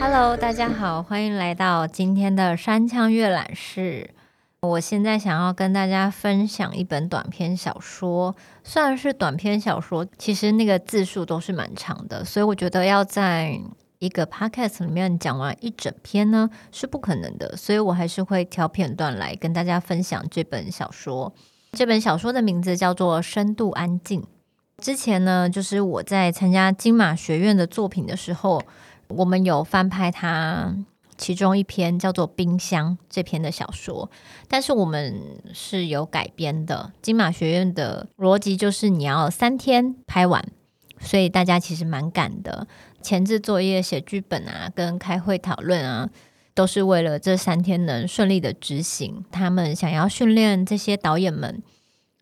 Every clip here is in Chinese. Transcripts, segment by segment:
Hello，大家好，欢迎来到今天的山羌阅览室。我现在想要跟大家分享一本短篇小说，虽然是短篇小说，其实那个字数都是蛮长的，所以我觉得要在一个 podcast 里面讲完一整篇呢是不可能的，所以我还是会挑片段来跟大家分享这本小说。这本小说的名字叫做《深度安静》。之前呢，就是我在参加金马学院的作品的时候，我们有翻拍它。其中一篇叫做《冰箱》这篇的小说，但是我们是有改编的。金马学院的逻辑就是你要三天拍完，所以大家其实蛮赶的。前置作业、写剧本啊，跟开会讨论啊，都是为了这三天能顺利的执行。他们想要训练这些导演们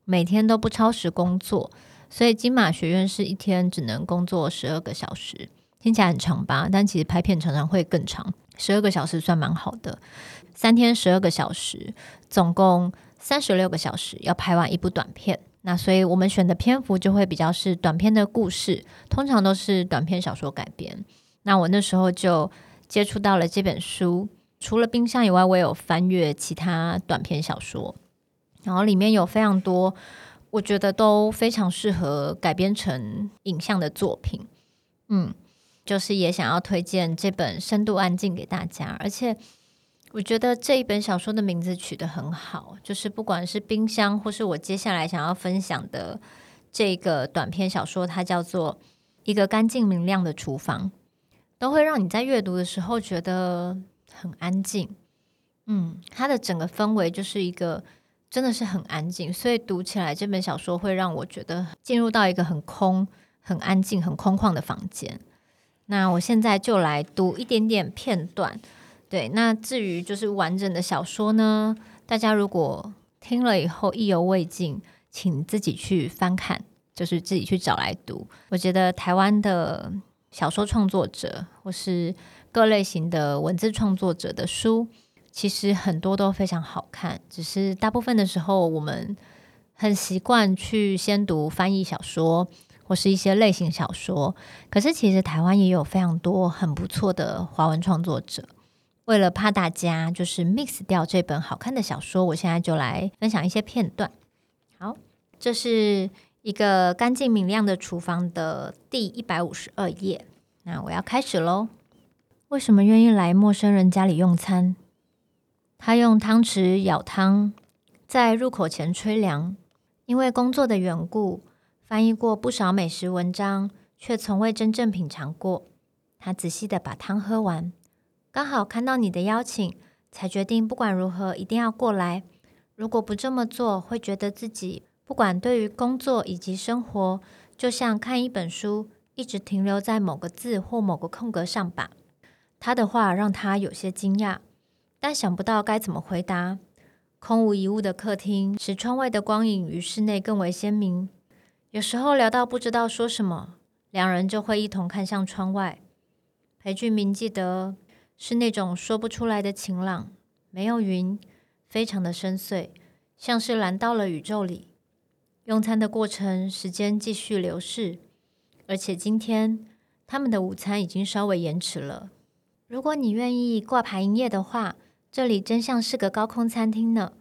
每天都不超时工作，所以金马学院是一天只能工作十二个小时，听起来很长吧？但其实拍片常常会更长。十二个小时算蛮好的，三天十二个小时，总共三十六个小时要拍完一部短片。那所以我们选的篇幅就会比较是短篇的故事，通常都是短篇小说改编。那我那时候就接触到了这本书，除了冰箱以外，我也有翻阅其他短篇小说，然后里面有非常多，我觉得都非常适合改编成影像的作品。嗯。就是也想要推荐这本《深度安静》给大家，而且我觉得这一本小说的名字取得很好，就是不管是冰箱，或是我接下来想要分享的这个短篇小说，它叫做《一个干净明亮的厨房》，都会让你在阅读的时候觉得很安静。嗯，它的整个氛围就是一个真的是很安静，所以读起来这本小说会让我觉得进入到一个很空、很安静、很空旷的房间。那我现在就来读一点点片段，对。那至于就是完整的小说呢，大家如果听了以后意犹未尽，请自己去翻看，就是自己去找来读。我觉得台湾的小说创作者或是各类型的文字创作者的书，其实很多都非常好看，只是大部分的时候我们很习惯去先读翻译小说。或是一些类型小说，可是其实台湾也有非常多很不错的华文创作者。为了怕大家就是 mix 掉这本好看的小说，我现在就来分享一些片段。好，这是一个干净明亮的厨房的第一百五十二页。那我要开始喽。为什么愿意来陌生人家里用餐？他用汤匙舀汤，在入口前吹凉，因为工作的缘故。翻译过不少美食文章，却从未真正品尝过。他仔细的把汤喝完，刚好看到你的邀请，才决定不管如何一定要过来。如果不这么做，会觉得自己不管对于工作以及生活，就像看一本书，一直停留在某个字或某个空格上吧。他的话让他有些惊讶，但想不到该怎么回答。空无一物的客厅，使窗外的光影与室内更为鲜明。有时候聊到不知道说什么，两人就会一同看向窗外。裴俊明记得是那种说不出来的晴朗，没有云，非常的深邃，像是蓝到了宇宙里。用餐的过程，时间继续流逝，而且今天他们的午餐已经稍微延迟了。如果你愿意挂牌营业的话，这里真像是个高空餐厅呢。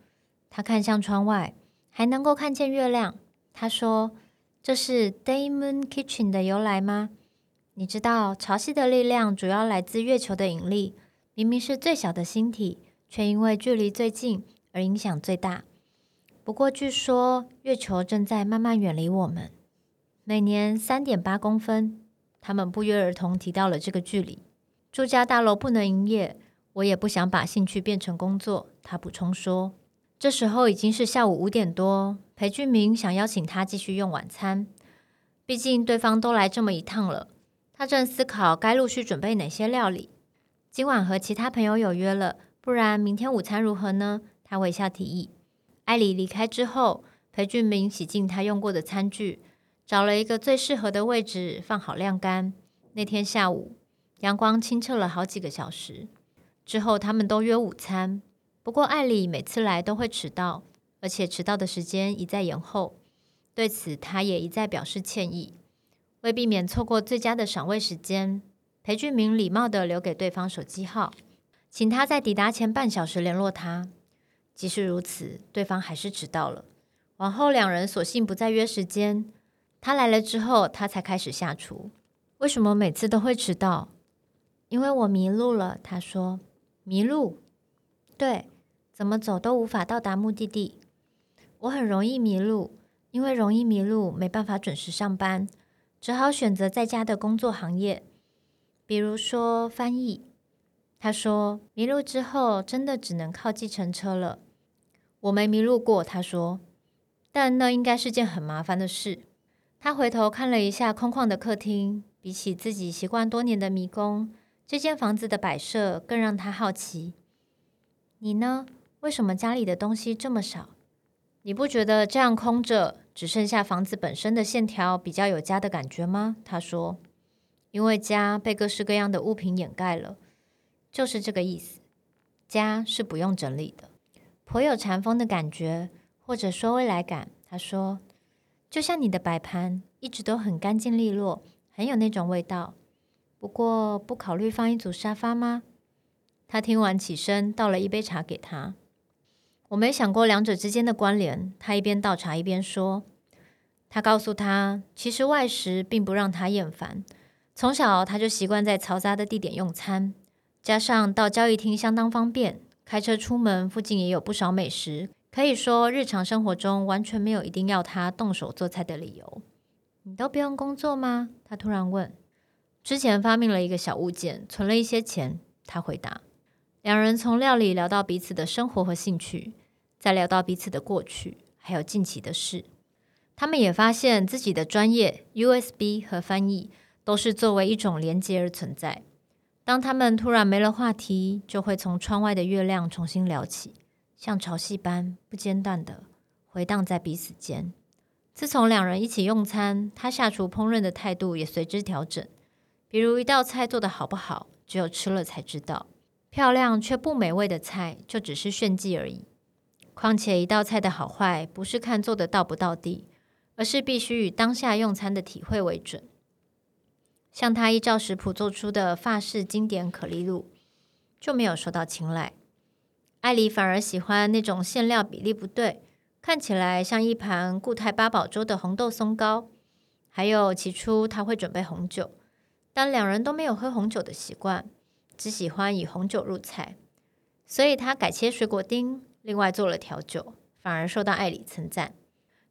他看向窗外，还能够看见月亮。他说。这是 Day Moon Kitchen 的由来吗？你知道潮汐的力量主要来自月球的引力，明明是最小的星体，却因为距离最近而影响最大。不过据说月球正在慢慢远离我们，每年三点八公分。他们不约而同提到了这个距离。住家大楼不能营业，我也不想把兴趣变成工作。他补充说。这时候已经是下午五点多。裴俊明想邀请他继续用晚餐，毕竟对方都来这么一趟了。他正思考该陆续准备哪些料理。今晚和其他朋友有约了，不然明天午餐如何呢？他微笑提议。艾里离开之后，裴俊明洗净他用过的餐具，找了一个最适合的位置放好晾干。那天下午，阳光清澈了好几个小时。之后，他们都约午餐。不过艾里每次来都会迟到，而且迟到的时间一再延后。对此，他也一再表示歉意。为避免错过最佳的赏味时间，裴俊明礼貌地留给对方手机号，请他在抵达前半小时联络他。即使如此，对方还是迟到了。往后两人索性不再约时间。他来了之后，他才开始下厨。为什么每次都会迟到？因为我迷路了。他说：“迷路？对，怎么走都无法到达目的地。我很容易迷路，因为容易迷路，没办法准时上班。”只好选择在家的工作行业，比如说翻译。他说迷路之后，真的只能靠计程车了。我没迷路过，他说，但那应该是件很麻烦的事。他回头看了一下空旷的客厅，比起自己习惯多年的迷宫，这间房子的摆设更让他好奇。你呢？为什么家里的东西这么少？你不觉得这样空着，只剩下房子本身的线条比较有家的感觉吗？他说：“因为家被各式各样的物品掩盖了，就是这个意思。家是不用整理的，颇有禅风的感觉，或者说未来感。”他说：“就像你的摆盘一直都很干净利落，很有那种味道。不过，不考虑放一组沙发吗？”他听完起身，倒了一杯茶给他。我没想过两者之间的关联。他一边倒茶一边说：“他告诉他，其实外食并不让他厌烦。从小他就习惯在嘈杂的地点用餐，加上到交易厅相当方便，开车出门附近也有不少美食。可以说，日常生活中完全没有一定要他动手做菜的理由。你都不用工作吗？他突然问。之前发明了一个小物件，存了一些钱。他回答。两人从料理聊到彼此的生活和兴趣，再聊到彼此的过去，还有近期的事。他们也发现自己的专业 USB 和翻译都是作为一种连接而存在。当他们突然没了话题，就会从窗外的月亮重新聊起，像潮汐般不间断地回荡在彼此间。自从两人一起用餐，他下厨烹饪的态度也随之调整。比如一道菜做得好不好，只有吃了才知道。漂亮却不美味的菜，就只是炫技而已。况且一道菜的好坏，不是看做的到不到地，而是必须以当下用餐的体会为准。像他依照食谱做出的法式经典可丽露，就没有受到青睐。艾里反而喜欢那种馅料比例不对，看起来像一盘固态八宝粥的红豆松糕。还有起初他会准备红酒，但两人都没有喝红酒的习惯。只喜欢以红酒入菜，所以他改切水果丁，另外做了调酒，反而受到艾里称赞。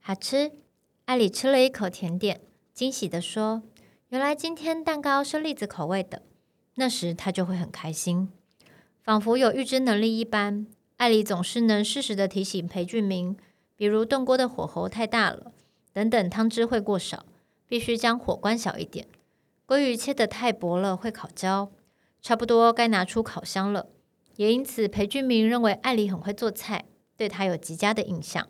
好吃。艾里吃了一口甜点，惊喜地说：“原来今天蛋糕是栗子口味的。”那时他就会很开心，仿佛有预知能力一般。艾里总是能适时地提醒裴俊明，比如炖锅的火候太大了，等等汤汁会过少，必须将火关小一点。鲑鱼切得太薄了，会烤焦。差不多该拿出烤箱了，也因此裴俊明认为艾里很会做菜，对他有极佳的印象。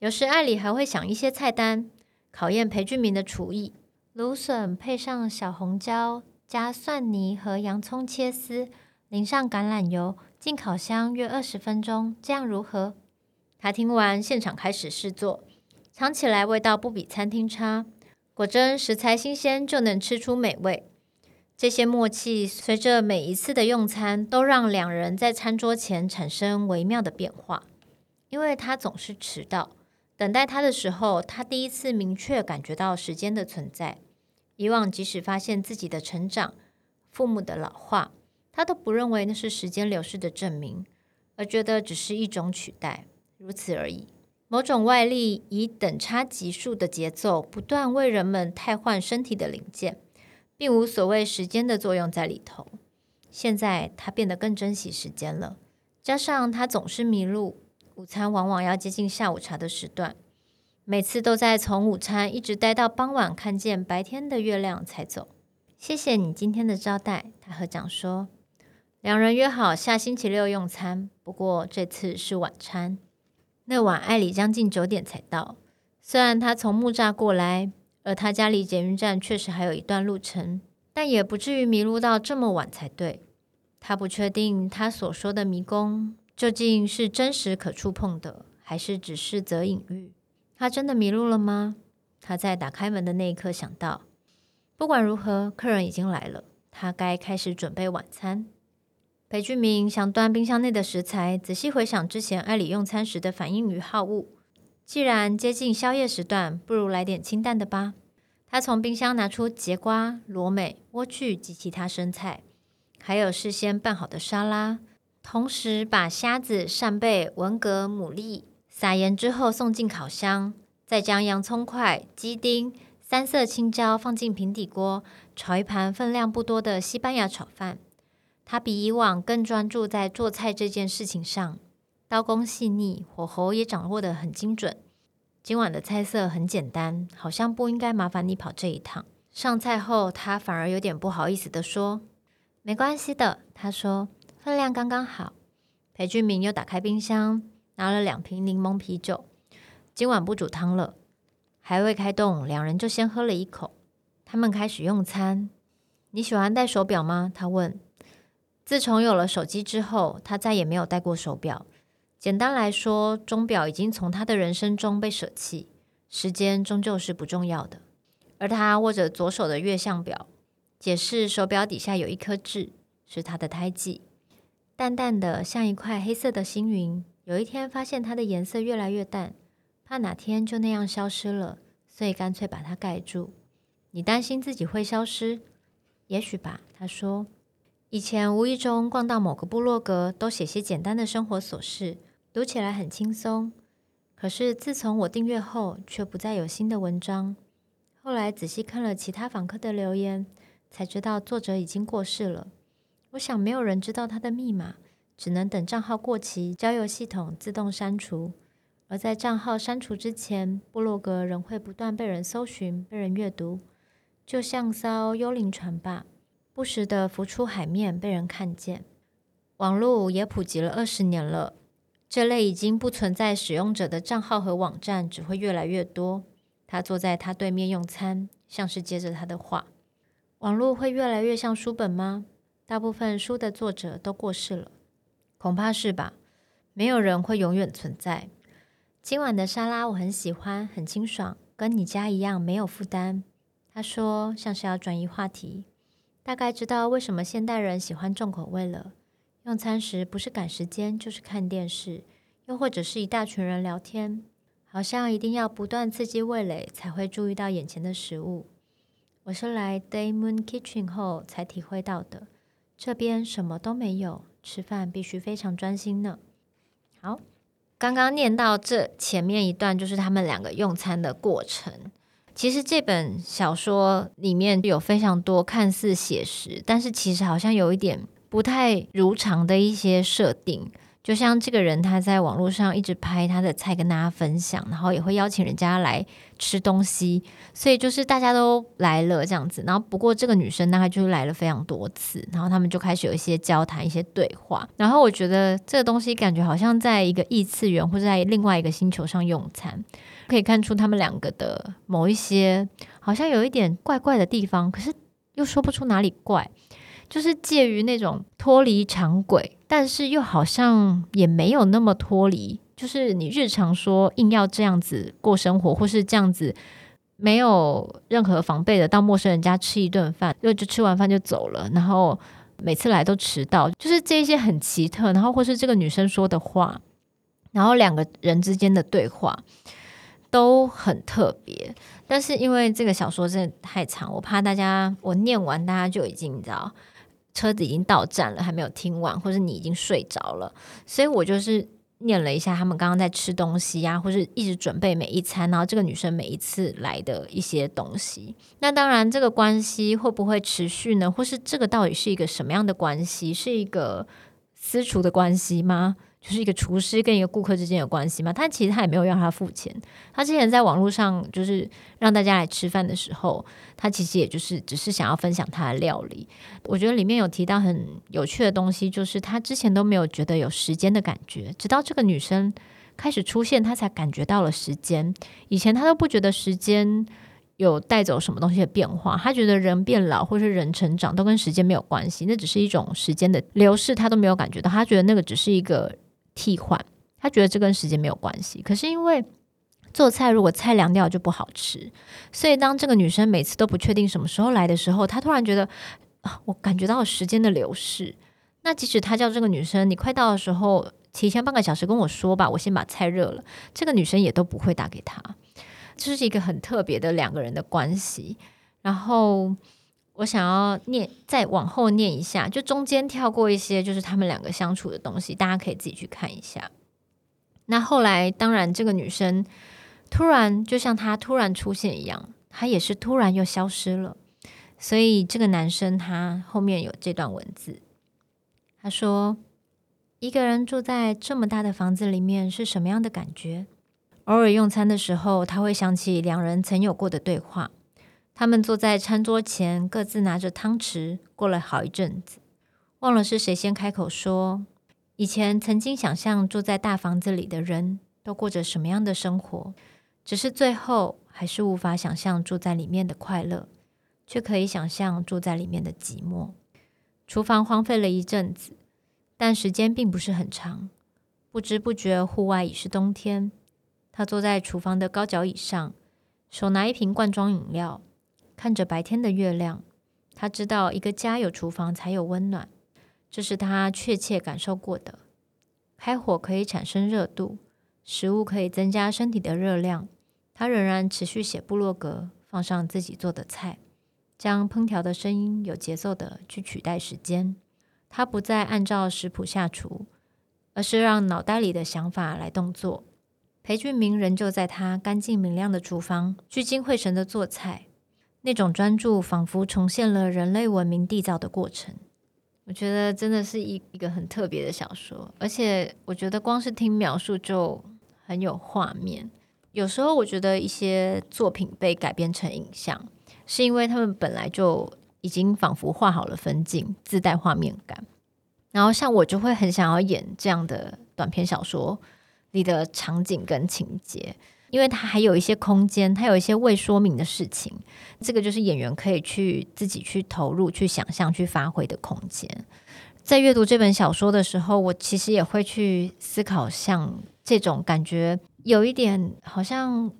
有时艾里还会想一些菜单，考验裴俊明的厨艺。芦笋配上小红椒，加蒜泥和洋葱切丝，淋上橄榄油，进烤箱约二十分钟，这样如何？他听完现场开始试做，尝起来味道不比餐厅差。果真食材新鲜就能吃出美味。这些默契随着每一次的用餐，都让两人在餐桌前产生微妙的变化。因为他总是迟到，等待他的时候，他第一次明确感觉到时间的存在。以往即使发现自己的成长、父母的老化，他都不认为那是时间流逝的证明，而觉得只是一种取代，如此而已。某种外力以等差级数的节奏，不断为人们替换身体的零件。并无所谓时间的作用在里头。现在他变得更珍惜时间了，加上他总是迷路，午餐往往要接近下午茶的时段，每次都在从午餐一直待到傍晚，看见白天的月亮才走。谢谢你今天的招待，他和讲说。两人约好下星期六用餐，不过这次是晚餐。那晚艾里将近九点才到，虽然他从木栅过来。而他家离捷运站确实还有一段路程，但也不至于迷路到这么晚才对。他不确定他所说的迷宫究竟是真实可触碰的，还是只是则隐喻？他真的迷路了吗？他在打开门的那一刻想到，不管如何，客人已经来了，他该开始准备晚餐。裴俊明想端冰箱内的食材，仔细回想之前艾里用餐时的反应与好恶。既然接近宵夜时段，不如来点清淡的吧。他从冰箱拿出节瓜、罗美、莴苣及其他生菜，还有事先拌好的沙拉，同时把虾子、扇贝、文蛤、牡蛎撒盐之后送进烤箱，再将洋葱块、鸡丁、三色青椒放进平底锅，炒一盘分量不多的西班牙炒饭。他比以往更专注在做菜这件事情上，刀工细腻，火候也掌握得很精准。今晚的菜色很简单，好像不应该麻烦你跑这一趟。上菜后，他反而有点不好意思地说：“没关系的。”他说：“分量刚刚好。”裴俊明又打开冰箱，拿了两瓶柠檬啤酒。今晚不煮汤了，还未开动，两人就先喝了一口。他们开始用餐。你喜欢戴手表吗？他问。自从有了手机之后，他再也没有戴过手表。简单来说，钟表已经从他的人生中被舍弃，时间终究是不重要的。而他握着左手的月相表，解释手表底下有一颗痣，是他的胎记，淡淡的像一块黑色的星云。有一天发现它的颜色越来越淡，怕哪天就那样消失了，所以干脆把它盖住。你担心自己会消失？也许吧，他说。以前无意中逛到某个部落格，都写些简单的生活琐事，读起来很轻松。可是自从我订阅后，却不再有新的文章。后来仔细看了其他访客的留言，才知道作者已经过世了。我想没有人知道他的密码，只能等账号过期，交友系统自动删除。而在账号删除之前，部落格仍会不断被人搜寻、被人阅读，就像艘幽灵船吧。不时地浮出海面，被人看见。网络也普及了二十年了，这类已经不存在使用者的账号和网站只会越来越多。他坐在他对面用餐，像是接着他的话。网络会越来越像书本吗？大部分书的作者都过世了，恐怕是吧。没有人会永远存在。今晚的沙拉我很喜欢，很清爽，跟你家一样没有负担。他说，像是要转移话题。大概知道为什么现代人喜欢重口味了。用餐时不是赶时间，就是看电视，又或者是一大群人聊天，好像一定要不断刺激味蕾才会注意到眼前的食物。我是来 Day Moon Kitchen 后才体会到的，这边什么都没有，吃饭必须非常专心呢。好，刚刚念到这前面一段，就是他们两个用餐的过程。其实这本小说里面有非常多看似写实，但是其实好像有一点不太如常的一些设定。就像这个人他在网络上一直拍他的菜跟大家分享，然后也会邀请人家来吃东西，所以就是大家都来了这样子。然后不过这个女生大概就是来了非常多次，然后他们就开始有一些交谈、一些对话。然后我觉得这个东西感觉好像在一个异次元或者在另外一个星球上用餐。可以看出他们两个的某一些好像有一点怪怪的地方，可是又说不出哪里怪，就是介于那种脱离常轨，但是又好像也没有那么脱离。就是你日常说硬要这样子过生活，或是这样子没有任何防备的到陌生人家吃一顿饭，就就吃完饭就走了，然后每次来都迟到，就是这些很奇特。然后或是这个女生说的话，然后两个人之间的对话。都很特别，但是因为这个小说真的太长，我怕大家我念完大家就已经知道车子已经到站了，还没有听完，或是你已经睡着了，所以我就是念了一下他们刚刚在吃东西呀、啊，或是一直准备每一餐，然后这个女生每一次来的一些东西。那当然，这个关系会不会持续呢？或是这个到底是一个什么样的关系？是一个私厨的关系吗？就是一个厨师跟一个顾客之间的关系嘛，他其实他也没有让他付钱。他之前在网络上就是让大家来吃饭的时候，他其实也就是只是想要分享他的料理。我觉得里面有提到很有趣的东西，就是他之前都没有觉得有时间的感觉，直到这个女生开始出现，他才感觉到了时间。以前他都不觉得时间有带走什么东西的变化，他觉得人变老或是人成长都跟时间没有关系，那只是一种时间的流逝，他都没有感觉到。他觉得那个只是一个。替换。他觉得这跟时间没有关系，可是因为做菜如果菜凉掉就不好吃，所以当这个女生每次都不确定什么时候来的时候，她突然觉得啊，我感觉到了时间的流逝。那即使他叫这个女生，你快到的时候提前半个小时跟我说吧，我先把菜热了，这个女生也都不会打给他。这是一个很特别的两个人的关系。然后我想要念，再往后念一下，就中间跳过一些，就是他们两个相处的东西，大家可以自己去看一下。那后来，当然，这个女生突然就像她突然出现一样，她也是突然又消失了。所以，这个男生他后面有这段文字，他说：“一个人住在这么大的房子里面是什么样的感觉？偶尔用餐的时候，他会想起两人曾有过的对话。他们坐在餐桌前，各自拿着汤匙，过了好一阵子，忘了是谁先开口说。”以前曾经想象住在大房子里的人都过着什么样的生活，只是最后还是无法想象住在里面的快乐，却可以想象住在里面的寂寞。厨房荒废了一阵子，但时间并不是很长。不知不觉，户外已是冬天。他坐在厨房的高脚椅上，手拿一瓶罐装饮料，看着白天的月亮。他知道，一个家有厨房才有温暖。这是他确切感受过的。开火可以产生热度，食物可以增加身体的热量。他仍然持续写部落格，放上自己做的菜，将烹调的声音有节奏的去取代时间。他不再按照食谱下厨，而是让脑袋里的想法来动作。裴俊明仍旧在他干净明亮的厨房聚精会神的做菜，那种专注仿佛重现了人类文明缔造的过程。我觉得真的是一一个很特别的小说，而且我觉得光是听描述就很有画面。有时候我觉得一些作品被改编成影像，是因为他们本来就已经仿佛画好了分镜，自带画面感。然后像我就会很想要演这样的短篇小说里的场景跟情节。因为它还有一些空间，它有一些未说明的事情，这个就是演员可以去自己去投入、去想象、去发挥的空间。在阅读这本小说的时候，我其实也会去思考，像这种感觉有一点好像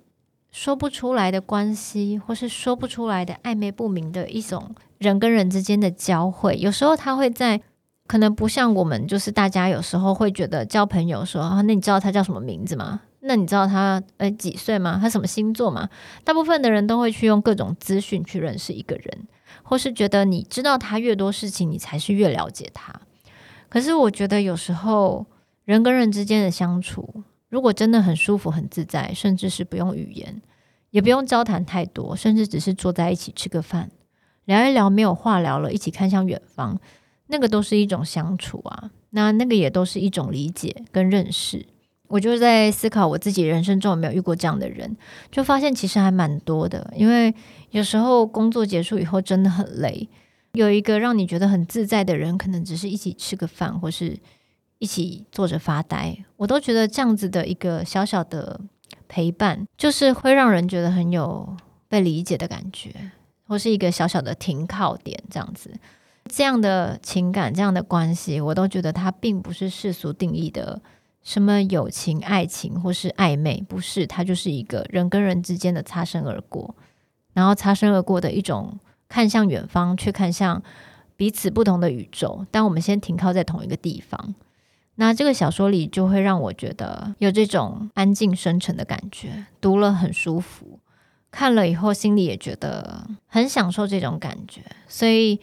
说不出来的关系，或是说不出来的暧昧不明的一种人跟人之间的交汇。有时候他会在，可能不像我们，就是大家有时候会觉得交朋友说啊，那你知道他叫什么名字吗？那你知道他诶几岁吗？他什么星座吗？大部分的人都会去用各种资讯去认识一个人，或是觉得你知道他越多事情，你才是越了解他。可是我觉得有时候人跟人之间的相处，如果真的很舒服、很自在，甚至是不用语言，也不用交谈太多，甚至只是坐在一起吃个饭，聊一聊没有话聊了，一起看向远方，那个都是一种相处啊。那那个也都是一种理解跟认识。我就在思考我自己人生中有没有遇过这样的人，就发现其实还蛮多的。因为有时候工作结束以后真的很累，有一个让你觉得很自在的人，可能只是一起吃个饭，或是一起坐着发呆，我都觉得这样子的一个小小的陪伴，就是会让人觉得很有被理解的感觉，或是一个小小的停靠点，这样子，这样的情感，这样的关系，我都觉得它并不是世俗定义的。什么友情、爱情或是暧昧，不是，它就是一个人跟人之间的擦身而过，然后擦身而过的一种看向远方，却看向彼此不同的宇宙。但我们先停靠在同一个地方，那这个小说里就会让我觉得有这种安静深沉的感觉，读了很舒服，看了以后心里也觉得很享受这种感觉。所以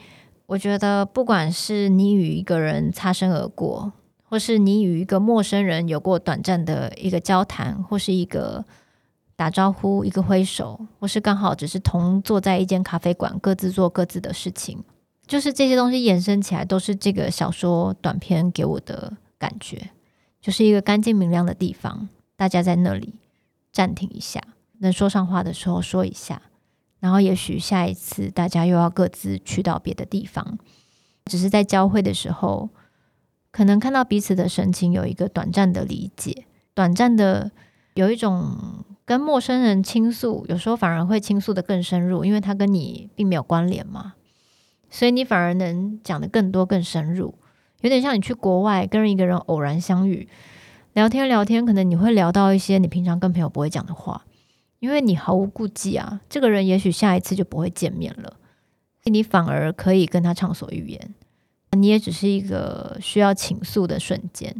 我觉得，不管是你与一个人擦身而过，或是你与一个陌生人有过短暂的一个交谈，或是一个打招呼、一个挥手，或是刚好只是同坐在一间咖啡馆，各自做各自的事情，就是这些东西延伸起来，都是这个小说短篇给我的感觉，就是一个干净明亮的地方，大家在那里暂停一下，能说上话的时候说一下，然后也许下一次大家又要各自去到别的地方，只是在交汇的时候。可能看到彼此的神情，有一个短暂的理解，短暂的有一种跟陌生人倾诉，有时候反而会倾诉得更深入，因为他跟你并没有关联嘛，所以你反而能讲得更多、更深入。有点像你去国外跟一个人偶然相遇，聊天聊天，可能你会聊到一些你平常跟朋友不会讲的话，因为你毫无顾忌啊。这个人也许下一次就不会见面了，你反而可以跟他畅所欲言。你也只是一个需要倾诉的瞬间，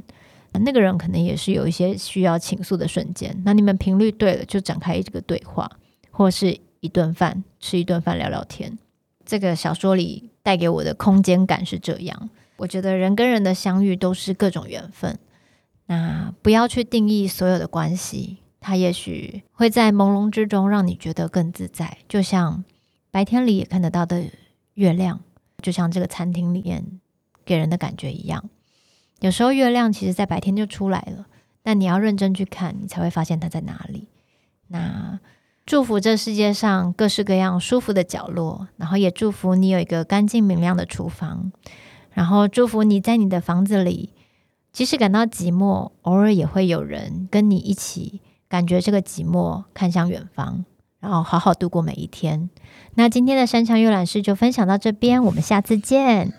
那个人可能也是有一些需要倾诉的瞬间。那你们频率对了，就展开这个对话，或是一顿饭，吃一顿饭聊聊天。这个小说里带给我的空间感是这样。我觉得人跟人的相遇都是各种缘分。那不要去定义所有的关系，它也许会在朦胧之中让你觉得更自在，就像白天里也看得到的月亮。就像这个餐厅里面给人的感觉一样，有时候月亮其实在白天就出来了，但你要认真去看，你才会发现它在哪里。那祝福这世界上各式各样舒服的角落，然后也祝福你有一个干净明亮的厨房，然后祝福你在你的房子里，即使感到寂寞，偶尔也会有人跟你一起感觉这个寂寞，看向远方。然后好好度过每一天。那今天的山墙阅览室就分享到这边，我们下次见。